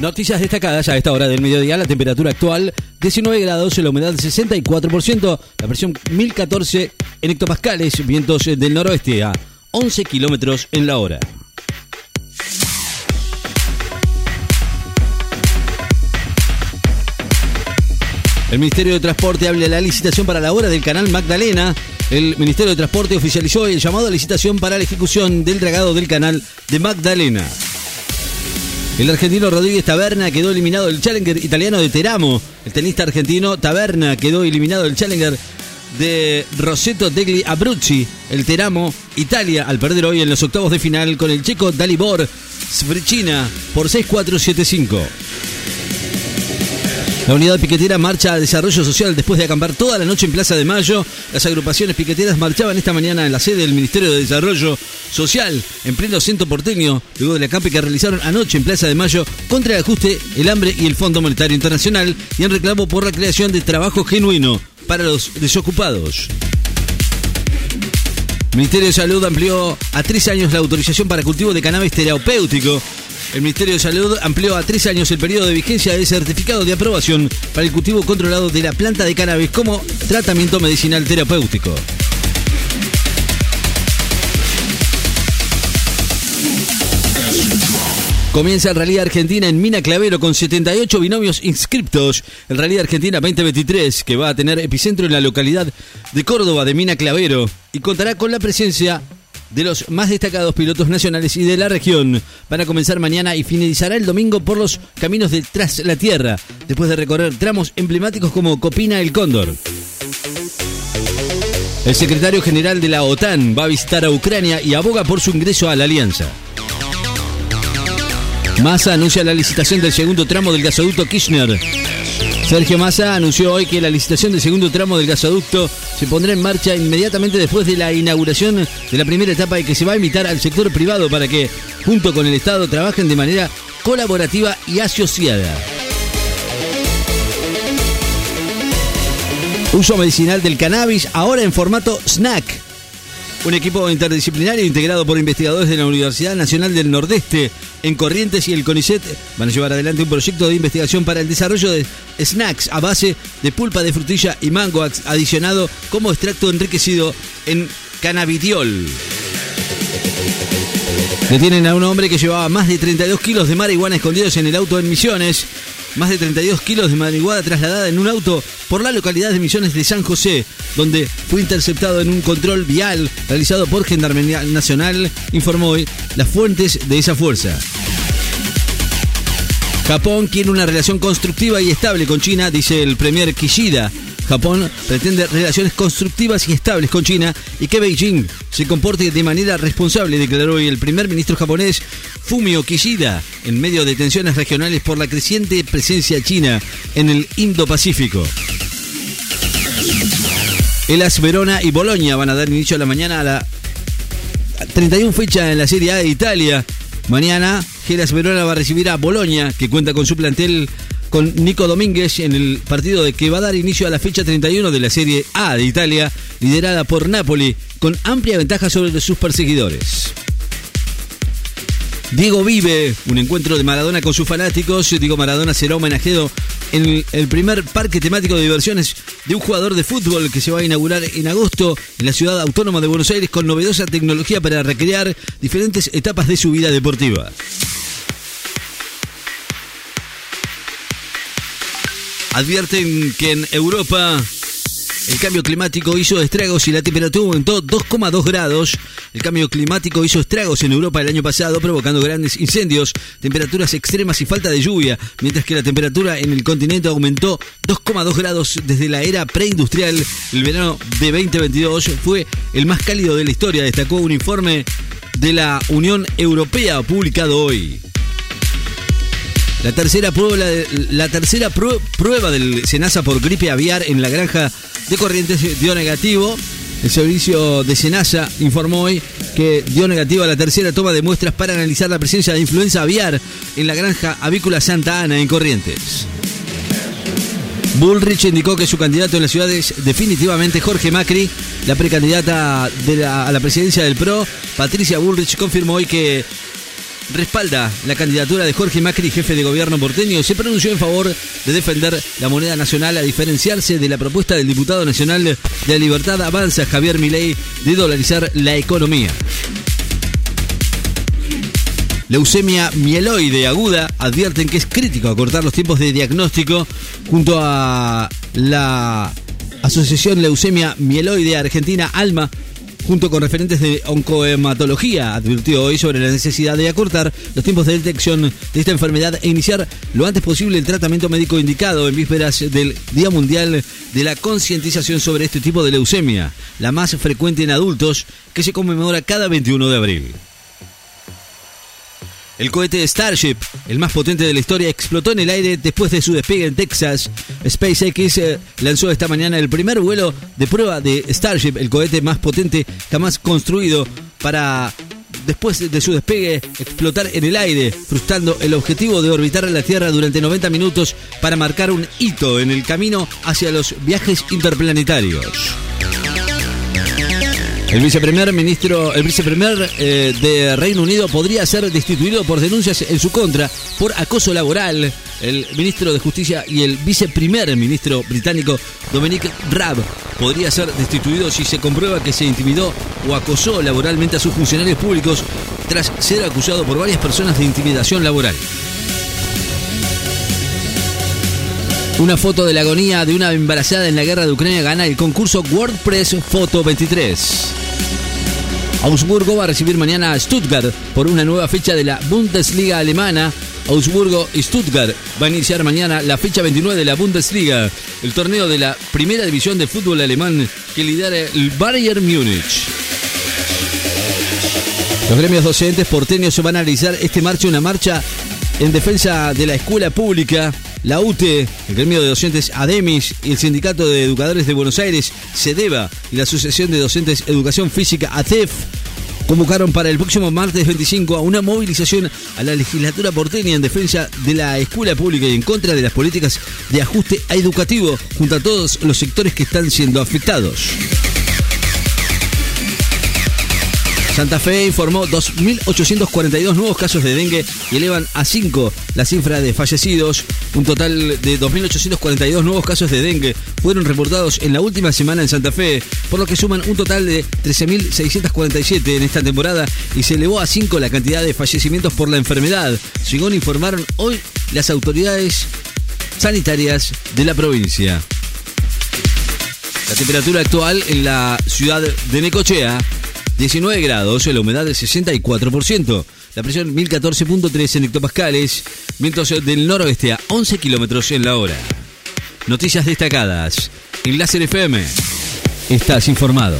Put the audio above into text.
Noticias destacadas a esta hora del mediodía. La temperatura actual 19 grados, la humedad 64%, la presión 1014 en hectopascales, vientos del noroeste a 11 kilómetros en la hora. El Ministerio de Transporte habla de la licitación para la obra del canal Magdalena. El Ministerio de Transporte oficializó el llamado a licitación para la ejecución del dragado del canal de Magdalena. El argentino Rodríguez Taberna quedó eliminado del Challenger italiano de Teramo. El tenista argentino Taberna quedó eliminado del Challenger de Roseto Degli Abruzzi, el Teramo, Italia, al perder hoy en los octavos de final con el checo Dalibor Svricina por 6-4-7-5. La unidad piquetera marcha a desarrollo social después de acampar toda la noche en Plaza de Mayo. Las agrupaciones piqueteras marchaban esta mañana en la sede del Ministerio de Desarrollo Social en pleno centro porteño, luego del acampe que realizaron anoche en Plaza de Mayo contra el ajuste, el hambre y el Fondo Monetario Internacional y en reclamo por la creación de trabajo genuino para los desocupados. El Ministerio de Salud amplió a tres años la autorización para cultivo de cannabis terapéutico el Ministerio de Salud amplió a tres años el periodo de vigencia del certificado de aprobación para el cultivo controlado de la planta de cannabis como tratamiento medicinal terapéutico. Comienza el Rally Argentina en Mina Clavero con 78 binomios inscriptos. El Rally Argentina 2023, que va a tener epicentro en la localidad de Córdoba de Mina Clavero y contará con la presencia de los más destacados pilotos nacionales y de la región. Van a comenzar mañana y finalizará el domingo por los caminos de Tras la Tierra, después de recorrer tramos emblemáticos como Copina el Cóndor. El secretario general de la OTAN va a visitar a Ucrania y aboga por su ingreso a la alianza. Massa anuncia la licitación del segundo tramo del gasoducto Kirchner. Sergio Massa anunció hoy que la licitación del segundo tramo del gasoducto se pondrá en marcha inmediatamente después de la inauguración de la primera etapa y que se va a invitar al sector privado para que, junto con el Estado, trabajen de manera colaborativa y asociada. Uso medicinal del cannabis ahora en formato snack. Un equipo interdisciplinario integrado por investigadores de la Universidad Nacional del Nordeste en Corrientes y el CONICET van a llevar adelante un proyecto de investigación para el desarrollo de snacks a base de pulpa de frutilla y mango adicionado como extracto enriquecido en cannabidiol. Detienen a un hombre que llevaba más de 32 kilos de marihuana escondidos en el auto en Misiones más de 32 kilos de marihuana trasladada en un auto por la localidad de Misiones de San José, donde fue interceptado en un control vial realizado por Gendarmería Nacional, informó hoy las fuentes de esa fuerza. Japón quiere una relación constructiva y estable con China, dice el premier Kishida. Japón pretende relaciones constructivas y estables con China y que Beijing se comporte de manera responsable, declaró hoy el primer ministro japonés Fumio Kishida en medio de tensiones regionales por la creciente presencia china en el Indo-Pacífico. Elas Verona y Bolonia van a dar inicio a la mañana a la 31 fecha en la Serie A de Italia. Mañana, Gelas Verona va a recibir a Bolonia, que cuenta con su plantel con Nico Domínguez en el partido de que va a dar inicio a la fecha 31 de la Serie A de Italia, liderada por Napoli, con amplia ventaja sobre sus perseguidores. Diego vive un encuentro de Maradona con sus fanáticos. Diego Maradona será homenajeado en el primer parque temático de diversiones de un jugador de fútbol que se va a inaugurar en agosto en la ciudad autónoma de Buenos Aires con novedosa tecnología para recrear diferentes etapas de su vida deportiva. Advierten que en Europa el cambio climático hizo estragos y la temperatura aumentó 2,2 grados. El cambio climático hizo estragos en Europa el año pasado, provocando grandes incendios, temperaturas extremas y falta de lluvia, mientras que la temperatura en el continente aumentó 2,2 grados desde la era preindustrial. El verano de 2022 fue el más cálido de la historia, destacó un informe de la Unión Europea publicado hoy. La tercera prueba, la tercera prueba del Senasa por gripe aviar en la granja de Corrientes dio negativo. El servicio de Senasa informó hoy que dio negativo a la tercera toma de muestras para analizar la presencia de influenza aviar en la granja avícola Santa Ana en Corrientes. Bullrich indicó que su candidato en la ciudad es definitivamente Jorge Macri. La precandidata a la presidencia del PRO, Patricia Bullrich, confirmó hoy que respalda la candidatura de Jorge Macri, jefe de gobierno porteño, se pronunció en favor de defender la moneda nacional a diferenciarse de la propuesta del diputado nacional de la Libertad Avanza, Javier Milei, de dolarizar la economía. Leucemia mieloide aguda advierten que es crítico acortar los tiempos de diagnóstico junto a la Asociación Leucemia Mieloide Argentina Alma junto con referentes de oncohematología, advirtió hoy sobre la necesidad de acortar los tiempos de detección de esta enfermedad e iniciar lo antes posible el tratamiento médico indicado en vísperas del Día Mundial de la Concientización sobre este tipo de leucemia, la más frecuente en adultos, que se conmemora cada 21 de abril. El cohete Starship, el más potente de la historia, explotó en el aire después de su despegue en Texas. SpaceX eh, lanzó esta mañana el primer vuelo de prueba de Starship, el cohete más potente jamás construido para después de su despegue explotar en el aire, frustrando el objetivo de orbitar la Tierra durante 90 minutos para marcar un hito en el camino hacia los viajes interplanetarios. El viceprimer ministro, el viceprimer eh, de Reino Unido podría ser destituido por denuncias en su contra por acoso laboral. El ministro de Justicia y el viceprimer ministro británico Dominic Raab podría ser destituido si se comprueba que se intimidó o acosó laboralmente a sus funcionarios públicos tras ser acusado por varias personas de intimidación laboral. Una foto de la agonía de una embarazada en la guerra de Ucrania gana el concurso WordPress Foto 23. Augsburgo va a recibir mañana a Stuttgart por una nueva fecha de la Bundesliga alemana. Augsburgo y Stuttgart va a iniciar mañana la fecha 29 de la Bundesliga, el torneo de la primera división de fútbol alemán que lidera el Bayern Múnich. Los gremios docentes porteños se van a realizar este marcha una marcha en defensa de la escuela pública la UTE, el gremio de docentes ADEMIS y el Sindicato de Educadores de Buenos Aires, SEDEVA y la Asociación de Docentes Educación Física, ATEF, convocaron para el próximo martes 25 a una movilización a la legislatura porteña en defensa de la escuela pública y en contra de las políticas de ajuste educativo junto a todos los sectores que están siendo afectados. Santa Fe informó 2.842 nuevos casos de dengue y elevan a 5 la cifra de fallecidos. Un total de 2.842 nuevos casos de dengue fueron reportados en la última semana en Santa Fe, por lo que suman un total de 13.647 en esta temporada y se elevó a 5 la cantidad de fallecimientos por la enfermedad, según informaron hoy las autoridades sanitarias de la provincia. La temperatura actual en la ciudad de Necochea 19 grados, la humedad del 64%, la presión 1014.3 en hectopascales, vientos del noroeste a 11 kilómetros en la hora. Noticias destacadas. En Láser FM. Estás informado.